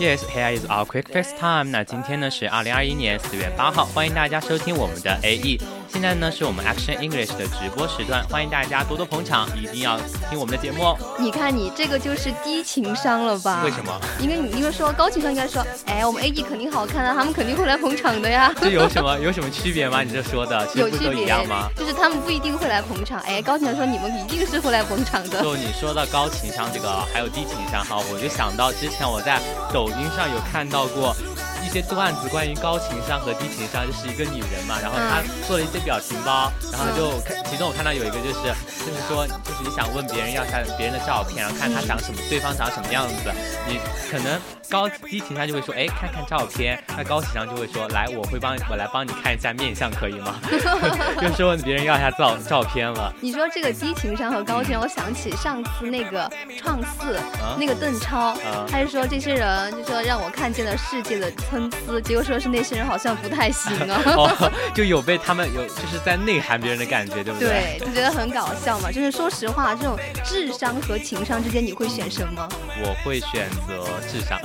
Yes, here is our quick fix time。那今天呢是二零二一年四月八号，欢迎大家收听我们的 AE。现在呢是我们 Action English 的直播时段，欢迎大家多多捧场，一定要听我们的节目哦。你看你这个就是低情商了吧？为什么？因为你因为说高情商应该说，哎，我们 AD 肯定好看啊，他们肯定会来捧场的呀。这有什么 有什么区别吗？你这说的其实不都一有区别样吗？，就是他们不一定会来捧场。哎，高情商说你们一定是会来捧场的。就你说到高情商这个，还有低情商哈，我就想到之前我在抖音上有看到过一些段子，关于高情商和低情商，就是一个女人嘛，然后她做了一些表情包，然后就看，其中我看到有一个就是就是说，就是你想问别人要下别人的照片，然后看他长什么，对方长什么样子，你可能高低情商就会说，哎，看看照片，那高情商就会说，来，我会帮我来帮你看一下面相，可以吗？就是问别人要一下照照片了。你说这个低情商和高情商，我想起上次那个创四、啊那个邓超，啊他是说这些人就说让我看见了世界的参差，结果说是那些人好像不太行啊。哦，就有被他们有就是在内涵别人的感觉，对不对，对就觉得很搞笑嘛。就是说实话，这种智商和情商之间，你会选什么？我会选择智商，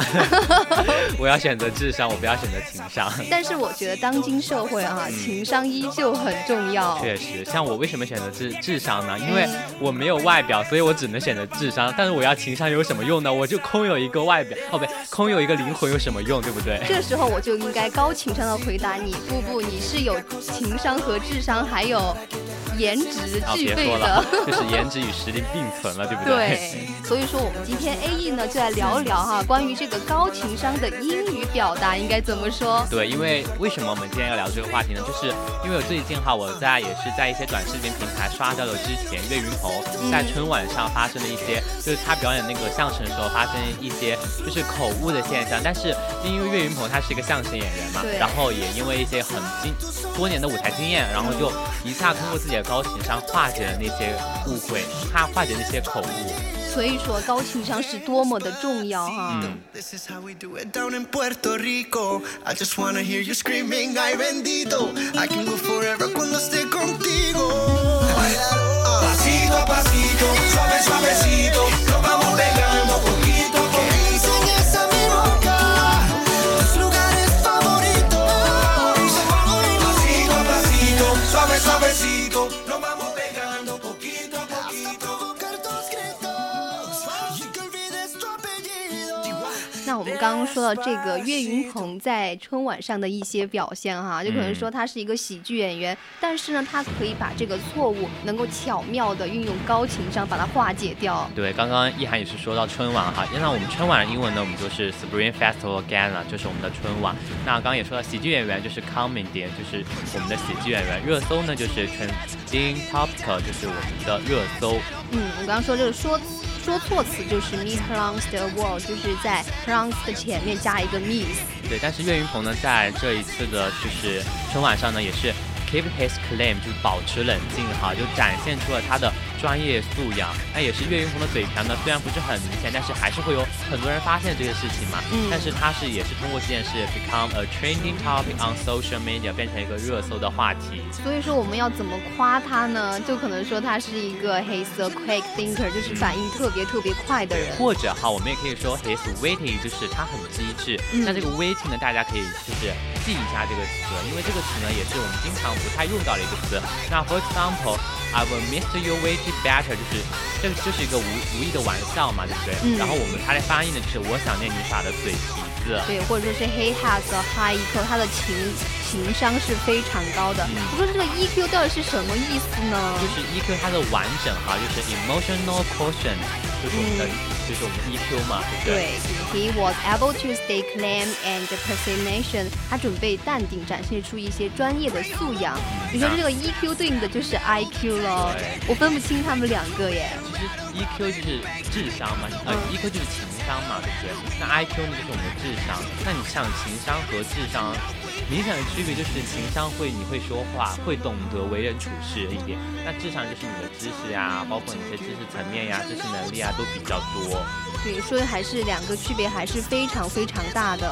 我要选择智商，我不要选择情商。但是我觉得当今社会啊，情商依旧很重要。确实，像我为什么选择智智商呢？因为我没有外表，所以我只能选择智商。但是我要情商有什么用呢？我就空有一个外表，哦不对，空有一个灵魂有什么用，对不对？这之后我就应该高情商的回答你，不不，你是有情商和智商，还有颜值啊，具备别说了的。就是颜值与实力并存了，对不对，对 所以说我们今天 A E 呢就来聊一聊哈，关于这个高情商的英语表达应该怎么说。对，因为为什么我们今天要聊这个话题呢？就是因为我最近哈，我在也是在一些短视频平台刷到了之前岳云鹏在春晚上发生的一些，就是他表演那个相声的时候发生一些就是口误的现象。但是因为岳云鹏他是一个相声演员嘛，然后也因为一些很经多年的舞台经验，然后就一下通过自己的高情商化解了那些误会，他化解那些口误。所以说高情商是多么的重要哈。嗯。们刚刚说到这个岳云鹏在春晚上的一些表现哈，就可能说他是一个喜剧演员，但是呢，他可以把这个错误能够巧妙的运用高情商把它化解掉。对，刚刚一涵也是说到春晚哈，那我们春晚的英文呢，我们就是 Spring Festival Gala，就是我们的春晚。那刚刚也说到喜剧演员就是 comedy，就是我们的喜剧演员。热搜呢就是 trending topic，就是我们的热搜。嗯，我刚刚说这个说说错词就是 mispronounced a word，就是在 pronounce 的前面加一个 miss。对，但是岳云鹏呢，在这一次的就是春晚上呢，也是 keep his claim，就是保持冷静哈，就展现出了他的专业素养。那也是岳云鹏的嘴瓢呢，虽然不是很明显，但是还是会有很多人发现这个事情嘛。嗯。但是他是也是通过这件事 become a trending topic on social media，变成一个热搜的话题。所以说我们要怎么夸他呢？就可能说他是一个 he's a quick thinker，就是反应特别特别快的人。或者哈，我们也可以说 he's witty，就是他很机智。那这个 witty 呢，大家可以就是记一下这个词，因为这个词呢也是我们经常不太用到的一个词。那 for example，I will miss you witty better，就是这个就是一个无无意的玩笑嘛，对不对？嗯。然后我们它的翻译呢就是我想念你耍的嘴皮子。对，或者说是 he has a high EQ，他的情情商是非常高的。不过这个 EQ 到底是什么意思呢？就是 EQ 它的完整哈，就是 emotional quotient，就是我们的，就是我们 EQ 嘛，对不对？对，He was able to stay calm and p e r s o n a t i o n。他准备淡定，展现出一些专业的素养。你说这个 EQ 对应的就是 IQ 咯？我分不清他们两个耶。其实 EQ 就是智商嘛，呃，EQ 就是情商嘛，对不对？那 IQ 呢就是我们的智商。那你像情商和智商，明显的区别就是情商会你会说话，会懂得为人处事一点。那智商就是你的知识呀，包括你一些知识层面呀、知识能力啊都比较多。对，所以还是两个区别还是非常非常大的。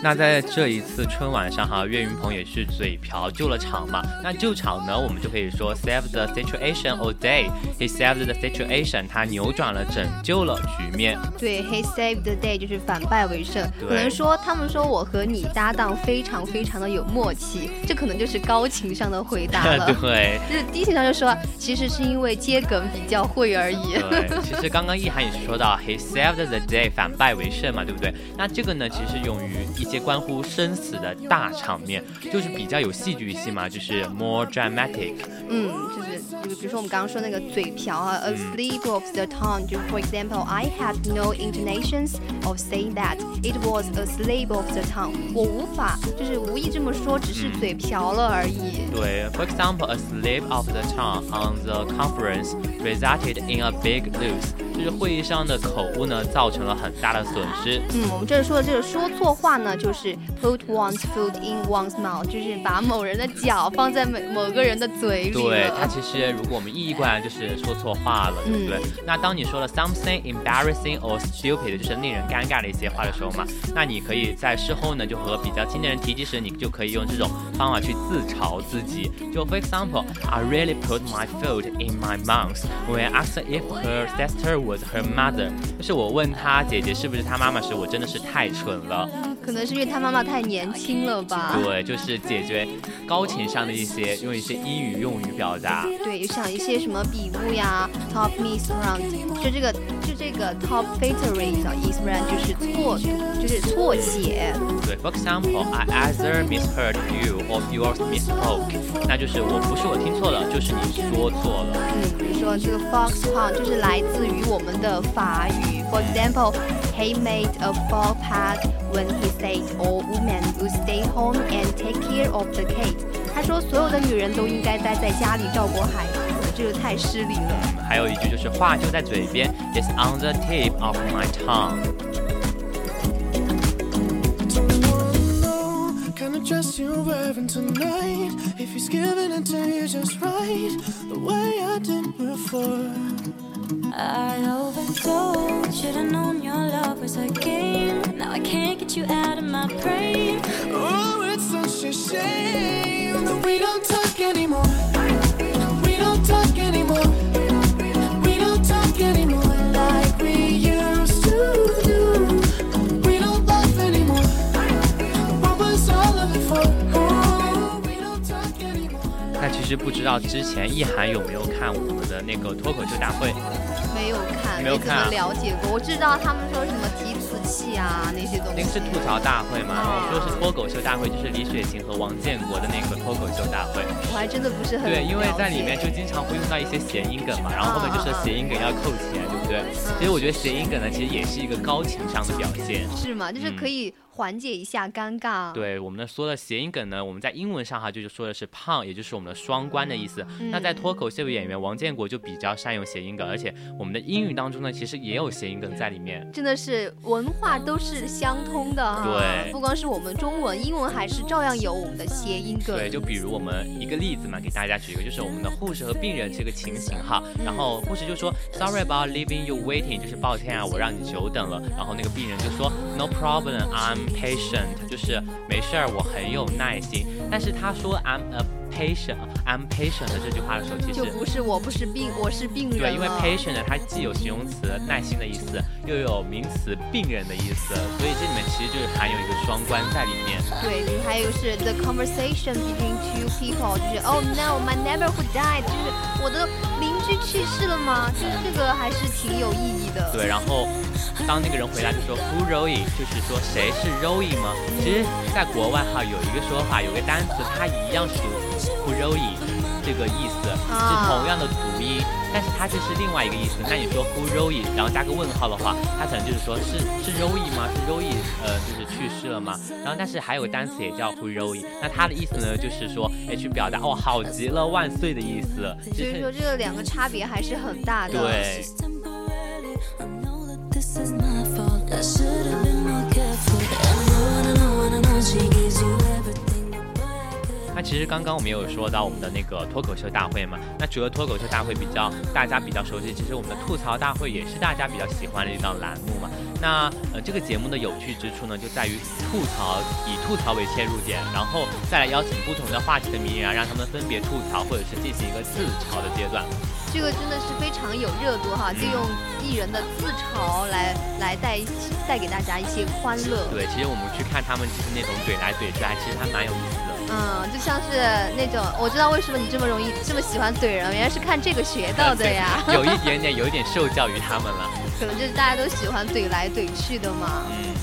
那在这一次春晚上哈，岳云鹏也是嘴瓢救了场嘛。那救场呢，我们就可以说 save the situation all day。He saved the situation，他扭转了，拯救了局面。对，He saved the day 就是反败为胜。可能说他们说我和你搭档非常非常的有默契，这可能就是高情商的回答了。对，就是低情商就说其实是因为接梗比较会而已。对，其实刚刚意涵也是说到 He saved the day，反败为胜嘛，对不对？那这个呢，其实用于一些关乎生死的大场面，就是比较有戏剧性嘛，就是 more dramatic。嗯，就是就比如说我们刚刚说那个嘴瓢啊，a slip of the tongue。就 for example，I had no intonations of saying that it was a slip of the tongue。我无法就是无意这么说，只是嘴瓢了而已。对，for example，a slip of the tongue on the conference resulted in a big loss。就是会议上的口误呢，造成了很大的损失。嗯，我们这里说的这个说错话呢，就是 put one's foot in one's mouth，就是把某人的脚放在某某个人的嘴里。对，它其实如果我们意义过来就是说错话了，对不对？那当你说了 something embarrassing or stupid，就是令人尴尬的一些话的时候嘛，那你可以在事后呢，就和比较亲的人提及时，你就可以用这种方法去自嘲自己。就 for example，I really put my foot in my mouth when I asked if her sister was her mother。就是我问她姐姐是不是她妈妈时，我真的是太蠢了。可能是因为他妈妈太年轻了吧？对，就是解决高情商的一些用一些英语用语表达。对，像一些什么笔误呀，top misprint，就这个就这个 top filtering 的 misprint 就是错读，就是错写。对，for example，I either misheard you or yours misspoke，那就是我不是我听错了，就是你说错了。嗯，比如说这个 fox hunt 就是来自于我们的法语。For example，he made a faux pas when he said all women would stay home and take care of the kid。他说所有的女人都应该待在家里照顾孩子，这个太失礼了。还有一句就是话就在嘴边，It's on the tip of my tongue。 dress you're wearing tonight. If he's giving it to you just right, the way I did before. I overdosed. Should've known your love was a game. Now I can't get you out of my brain. Oh, it's such a shame that we don't talk anymore. We don't talk anymore. We don't talk anymore like we used to do. We don't laugh anymore. What was all of it for? Oh, we don't talk anymore. 那其实不知道之前意涵有没有看我们的那个脱口秀大会？没没有看，没有怎么看了解过。我知道他们说什么提词器啊那些东西。那个是吐槽大会嘛，然后说是脱口秀大会，就是李雪琴和王建国的那个脱口秀大会。我还真的不是很对，因为在里面就经常会用到一些谐音梗嘛，然后后面就说谐音梗要扣钱，对不对？其实我觉得谐音梗呢，其实也是一个高情商的表现。是吗？就是嗯可以缓解一下尴尬。对我们的说的谐音梗呢，我们在英文上哈就是说的是胖，也就是我们的双关的意思。嗯那在脱口秀演员王建国就比较善用谐音梗，而且我们的英语当中呢，其实也有谐音梗在里面。真的是文化都是相通的哈，对不光是我们中文，英文还是照样有我们的谐音梗。对，就比如我们一个例子嘛，给大家举一个，就是我们的护士和病人这个情形哈。然后护士就说 Sorry about leaving you waiting，就是抱歉啊，我让你久等了。然后那个病人就说 No problem，I'm patient，就是没事儿，我很有耐心。但是他说 I'm a patient，I'm patient 的这句话的时候，其实就不是我不是病，我是病人对，因为 patient，它既有形容词耐心的意思，又有名词病人的意思，所以这里面其实就是含有一个双关在里面。对，还有是 the conversation between two people，就是 Oh no, my neighborhood died，就是我的邻居去世了吗？就是这个还是挺有意义的。对，然后当那个人回答就说 Who Roy，就是说谁是 Roy 吗？其实，在国外哈有一个说法，有个单词它一样是读 Who Roy 这个意思，是啊同样的读音，但是它却是另外一个意思。那你说 Who Roy，然后加个问号的话，它可能就是说是是 Roy 吗？是 Roy 呃就是去世了吗？然后但是还有个单词也叫 Who Roy，那它的意思呢就是说哎去表达哦好极了万岁的意思。所以说这个两个差别还是很大的。对。I should have been more careful. I know, I know, I know she gives you everything. 那其实刚刚我们也有说到我们的那个脱口秀大会嘛，那除了脱口秀大会比较大家比较熟悉，其实我们的吐槽大会也是大家比较喜欢的一档栏目嘛。那呃这个节目的有趣之处呢，就在于吐槽以吐槽为切入点，然后再来邀请不同的话题的名人啊，让他们分别吐槽或者是进行一个自嘲的阶段。这个真的是非常有热度哈，就用艺人的自嘲来来带带给大家一些欢乐。对，其实我们去看他们就是那种怼来怼去，还其实还蛮有意思的。嗯，就像是那种，我知道为什么你这么容易这么喜欢怼人，原来是看这个学到的呀。有一点点，有一点受教于他们了。可能就是大家都喜欢怼来怼去的嘛。嗯。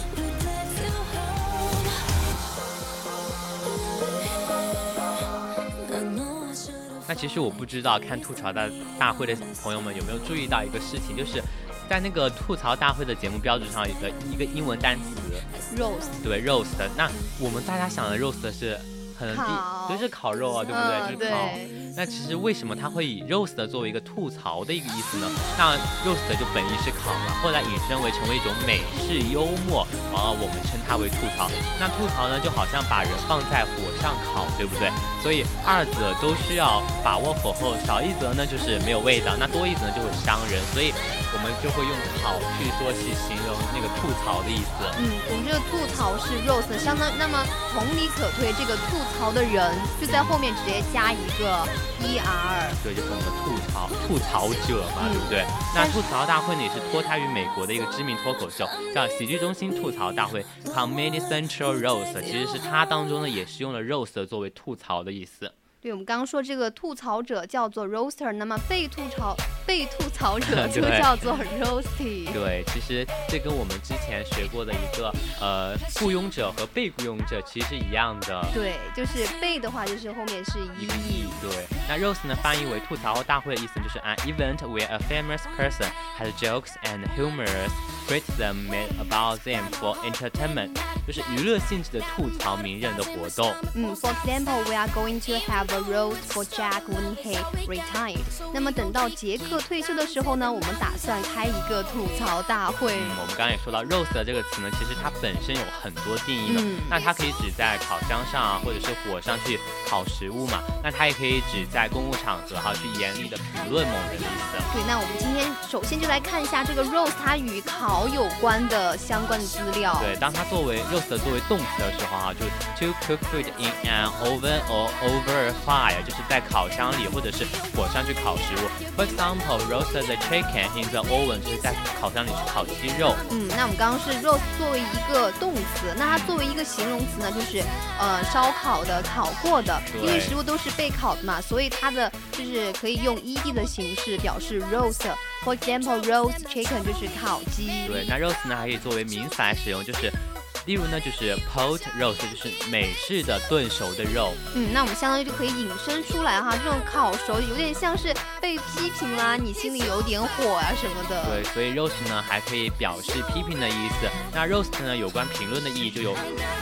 那其实我不知道看吐槽大大会的朋友们有没有注意到一个事情，就是在那个吐槽大会的节目标志上有个一个英文单词 roast，对 roast。那我们大家想的 roast 是可能烤第就是烤肉啊，对不对？嗯就是烤。那其实为什么它会以 roast 作为一个吐槽的一个意思呢？那 roast 就本意是烤嘛，后来引申为成为一种美式幽默，然后我们称它为吐槽。那吐槽呢，就好像把人放在火上烤，对不对？所以二者都需要把握火候，少一则呢就是没有味道，那多一则呢就会伤人，所以我们就会用烤去说去形容那个吐槽的意思。嗯，我们这个吐槽是 roast，相当那么同理可推，这个吐槽的人就在后面直接加一个 er。对，就是我们的吐槽吐槽者嘛，对不对？那吐槽大会呢也是脱胎于美国的一个知名脱口秀，叫喜剧中心吐槽大会 （Comedy Central Roast），其实是它当中呢也是用了 roast 作为吐槽的意思。对，我们刚刚说这个吐槽者叫做 roaster，那么被吐槽被吐槽者 就叫做 roasty。对，其实这跟我们之前学过的一个呃雇佣者和被雇佣者其实是一样的。对，就是被的话就是后面是一义。对，那 roast 呢翻译为吐槽大会的意思就是 an event where a famous person has jokes and humorous criticism made about them for entertainment，就是娱乐性质的吐槽名人的活动。嗯，For example, we are going to have a roast for Jack when he retired。那么等到杰克退休的时候呢，我们打算开一个吐槽大会。嗯，我们刚刚也说到 roast 这个词呢，其实它本身有很多定义的。嗯那它可以指在烤箱上啊，或者是火上去烤食物嘛。那它也可以指在公共场合哈、去严厉的评论某人的意思。对，那我们今天首先就来看一下这个 roast 它与烤有关的相关的资料。对，当它作为 roast 作为动词的时候哈、就 to cook food in an oven or over a fire，就是在烤箱里或者是火上去烤食物。For example, roast the chicken in the oven，就是在烤箱里去烤鸡肉。嗯，那我们刚刚是 roast 作为一个动词，那它作为一个形容词呢，就是呃烧烤的、烤过的，因为食物都是被烤的嘛，所以它的就是可以用 ed 的形式表示 roast。For example, roast chicken 就是烤鸡。对，那 roast 呢还可以作为名词来使用，就是。例如呢，就是 pot roast，就是美式的炖熟的肉。嗯，那我们相当于就可以引申出来哈，这种烤熟有点像是被批评啦，你心里有点火啊什么的。对，所以 roast 呢还可以表示批评的意思。那 roast 呢有关评论的意义就有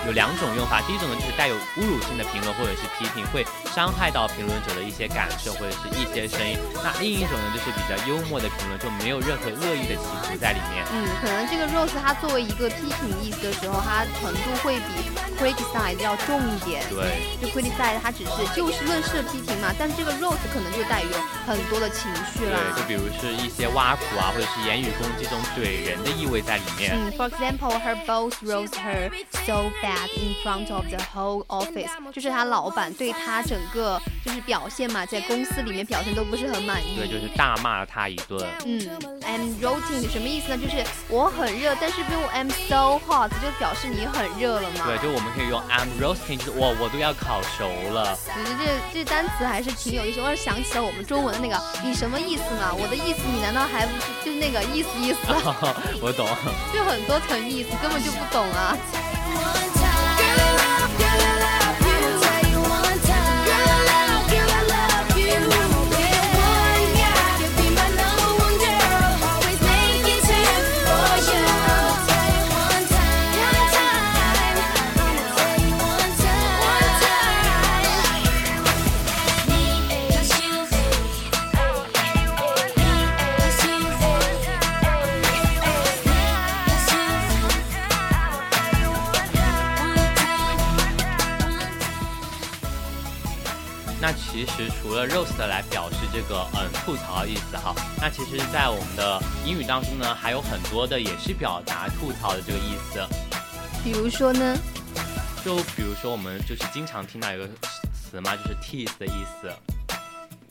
有两种用法，第一种呢就是带有侮辱性的评论或者是批评，会伤害到评论者的一些感受或者是一些声音。那另一种呢就是比较幽默的评论，就没有任何恶意的企图在里面。嗯，可能这个 roast 它作为一个批评意思的时候，它它程度会比 criticize 要重一点。对，就 criticize 它只是就事论事的批评嘛，但是这个 roast 可能就带有很多的情绪了。对，就比如是一些挖苦啊，或者是言语攻击这种怼人的意味在里面。嗯，For example, her boss roast her so bad in front of the whole office，就是他老板对他整个就是表现嘛，在公司里面表现都不是很满意。对，就是大骂了他一顿。嗯，I'm roasting 什么意思呢？就是我很热，但是不用 I'm so hot 就表示你很热了嘛。对，就我们可以用 I'm roasting，就是我我都要烤熟了。我觉得这这单词还是挺有意思，我想起了我们中文的那个，你什么意思呢？我的意思你难道还不是就那个意思意思？我懂。就很多层意思，根本就不懂啊。其实除了 roast 来表示这个嗯吐槽的意思哈，那其实，在我们的英语当中呢，还有很多的也是表达吐槽的这个意思。比如说呢？就比如说我们就是经常听到一个词嘛，就是 tease 的意思。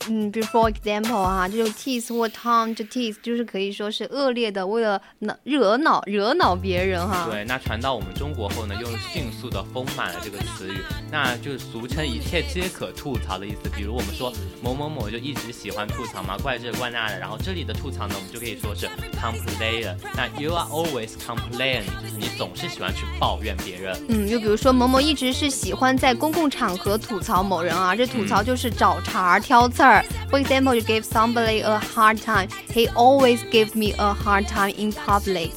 嗯，比如 for example 哈，这种 tease 或 taunt tease 就是可以说是恶劣的，为了恼惹恼惹恼别人哈。对，那传到我们中国后呢，又迅速的丰满了这个词语，那就是俗称一切皆可吐槽的意思。比如我们说某某某就一直喜欢吐槽嘛，怪这怪那的。然后这里的吐槽呢，我们就可以说是 complain。那 you are always complain，就是你总是喜欢去抱怨别人。嗯，就比如说某某一直是喜欢在公共场合吐槽某人啊，这吐槽就是找茬挑刺儿。For example, you give somebody a hard time. He always gives me a hard time in public.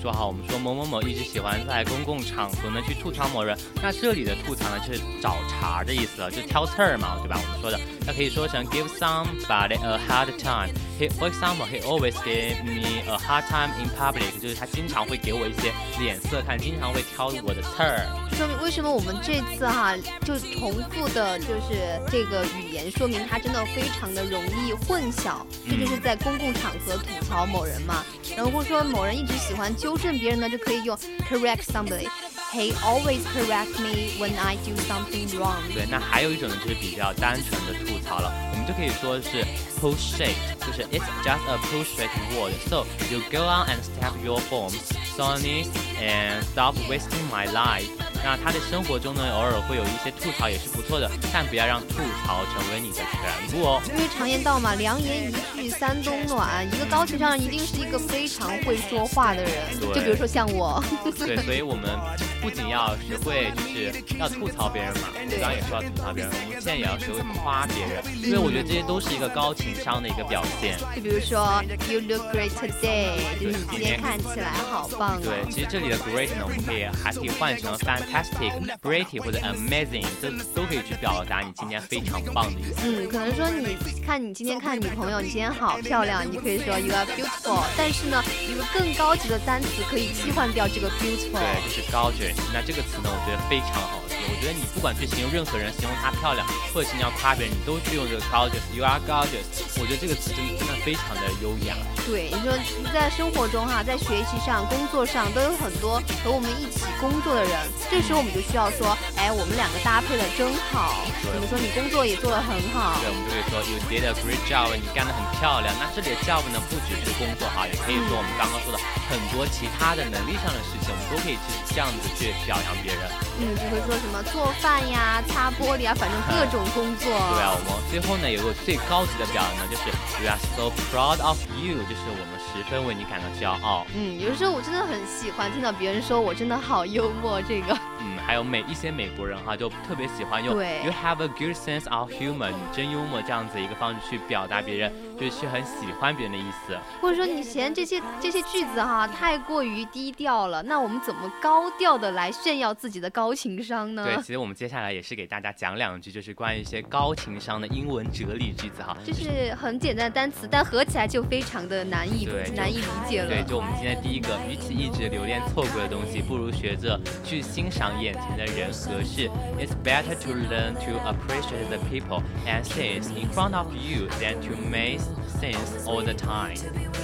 说哈，我们说某某某一直喜欢在公共场合呢去吐槽某人，那这里的吐槽呢就是找茬的意思了，就挑刺儿嘛，对吧？我们说的，那可以说成 give somebody a hard time。He, for example, he always gave me a hard time in public，就是他经常会给我一些脸色看，经常会挑我的刺儿。说明为什么我们这次哈就重复的，就是这个语言，说明他真的非常的容易混淆。这就是在公共场合吐槽某人嘛，然后或者说某人一直喜欢纠正别人呢，就可以用 correct somebody。He always correct me when I do something wrong。对，那还有一种呢，就是比较单纯的吐槽了，我们就可以说是 bullshit，就是 it's just a bullshit word。So you go on and step your forms, Sonny, and stop wasting my life。 那他的生活中呢，偶尔会有一些吐槽也是不错的，但不要让吐槽成为你的全部哦。因为常言道嘛，良言一句三冬暖。一个高情商人一定是一个非常会说话的人。对。就比如说像我。对，所以我们不仅要学会就是要吐槽别人嘛，我刚刚也说要吐槽别人，我们现在也要学会夸别人，因为我觉得这些都是一个高情商的一个表现。就比如说，You look great today，就是你今天看起来好棒。对，其实这里的 great 呢，我们可以还可以换成 fantastic。fantastic, pretty 或者 amazing，这都可以去表达你今天非常棒的意思。嗯，可能说你看你今天看女朋友，你今天好漂亮，你可以说 you are beautiful。但是呢，一个更高级的单词可以替换掉这个 beautiful。对，就是 gorgeous。那这个词呢，我觉得非常好。我觉得你不管去形容任何人，形容她漂亮，或者是你要夸别人，你都去用这个 gorgeous，you are gorgeous。我觉得这个词真的真的非常的优雅。对，你说在生活中哈，在学习上、工作上都有很多和我们一起工作的人，这时候我们就需要说，哎，我们两个搭配的真好。怎么说？你工作也做得很好。对，我们就可以说 you did a great job，你干得很漂亮。那这里的 job 呢，不只是工作哈，也可以说我们刚刚说的很多其他的能力上的事情，我们都可以去这样子去表扬别人。嗯，就会说什么做饭呀、擦玻璃啊，反正各种工作。对啊，我们最后呢有个最高级的表扬呢，就是 we are so proud of you，就是我们十分为你感到骄傲。嗯，有的时候我真的很喜欢听到别人说我真的好幽默，这个。嗯，还有美一些美国人哈，就特别喜欢用 you have a good sense of humor，你真幽默这样子一个方式去表达别人，就是很喜欢别人的意思。或者说你嫌这些这些句子哈太过于低调了，那我们怎么高调的来炫耀自己的高情商呢？对，其实我们接下来也是给大家讲两句，就是关于一些高情商的英文哲理句子哈。就是很简单的单词，但合起来就非常的难以难以理解了。对，就我们今天第一个，与其一直留恋错过的东西，不如学着去欣赏眼前的人和事。It's better to learn to appreciate the people and things in front of you than to make things all the time。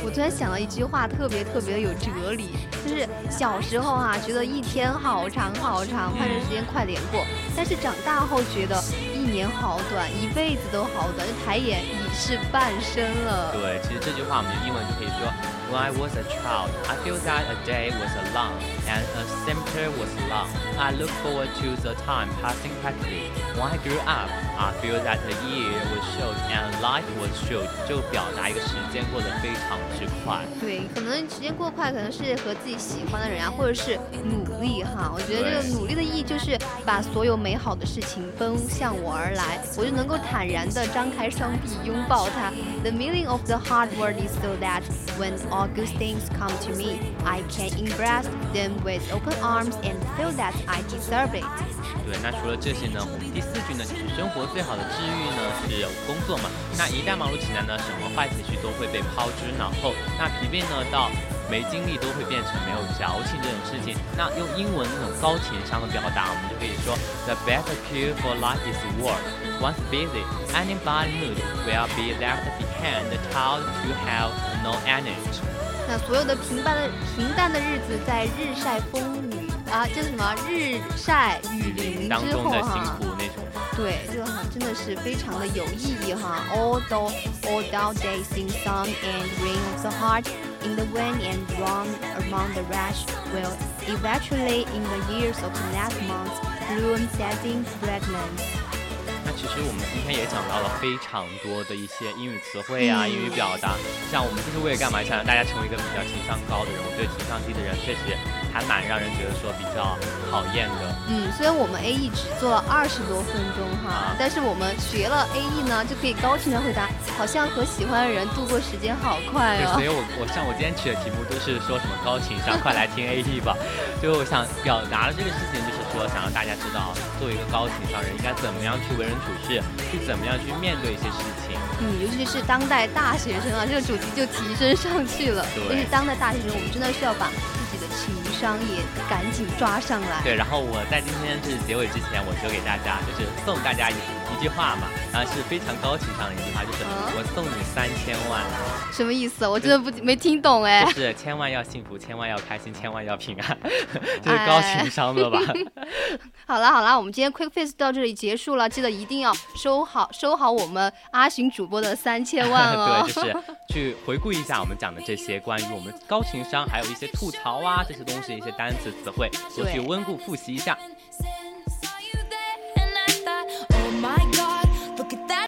我突然想到一句话，特别特别的有哲理，就是小时候啊，觉得一天好长好长，盼着时间快点过，但是长大后觉得一年好短，一辈子都好短，就抬眼已是半生了。对，其实这句话我们用英文就可以说。When I was a child, I feel that a day was long and a semester was long. I look forward to the time passing quickly. When I grew up, I feel that a year was short and life was short. 就表达一个时间过得非常之快。对，可能时间过快，可能是和自己喜欢的人啊，或者是努力哈。我觉得这个努力的意义就是把所有美好的事情奔向我而来，我就能够坦然地张开双臂拥抱它。The meaning of the hard word is so that when all good things come to me, I can embrace them with open arms and feel that I deserve it. 对，那除了这些呢，我们第四句呢，就是生活最好的治愈呢是工作嘛。那一旦忙碌起来呢，什么坏情绪都会被抛之脑后。那疲惫呢，到没精力都会变成没有矫情这种事情。那用英文那种高情商的表达，我们就可以说：The best cure for life is work. Once busy, any bad mood will be left behind, told to have no energy. 那所有的平淡的平淡的日子，在日晒风雨啊，叫什么日晒雨淋之后哈，对，就很真的是非常的有意义哈。All those all dull days in sun and rain of the heart, in the wind and run among the rush, will eventually in the years of the last months bloom setting fragrance. 那其实我们今天也讲到了非常多的一些英语词汇啊，英语表达。像我们就是为了干嘛？想让大家成为一个比较情商高的人。我觉得情商低的人确实还蛮让人觉得说比较讨厌的。嗯，虽然我们 A E 只做了二十多分钟哈，但是我们学了 A E 呢，就可以高情商回答，好像和喜欢的人度过时间好快哦。所以我我像我今天取的题目都是说什么高情商，快来听 A E 吧。就我想表达的这个事情，就是说想让大家知道，作为一个高情商人应该怎么样去为人。处事去怎么样去面对一些事情？嗯，尤其是当代大学生啊，这个主题就提升上去了。对，因为当代大学生，我们真的需要把张也赶紧抓上来。对，然后我在今天是结尾之前，我就给大家就是送大家一句话嘛，然后是非常高情商的一句话，就是我送你三千万。什么意思？我真的不没听懂哎。就是千万要幸福，千万要开心，千万要平安，这是高情商的吧？好了好了，我们今天 Quick Face 到这里结束了，记得一定要收好收好我们阿寻主播的三千万哦。对，就是去回顾一下我们讲的这些关于我们高情商，还有一些吐槽啊这些东西一些单词词汇，都去温故复习一下。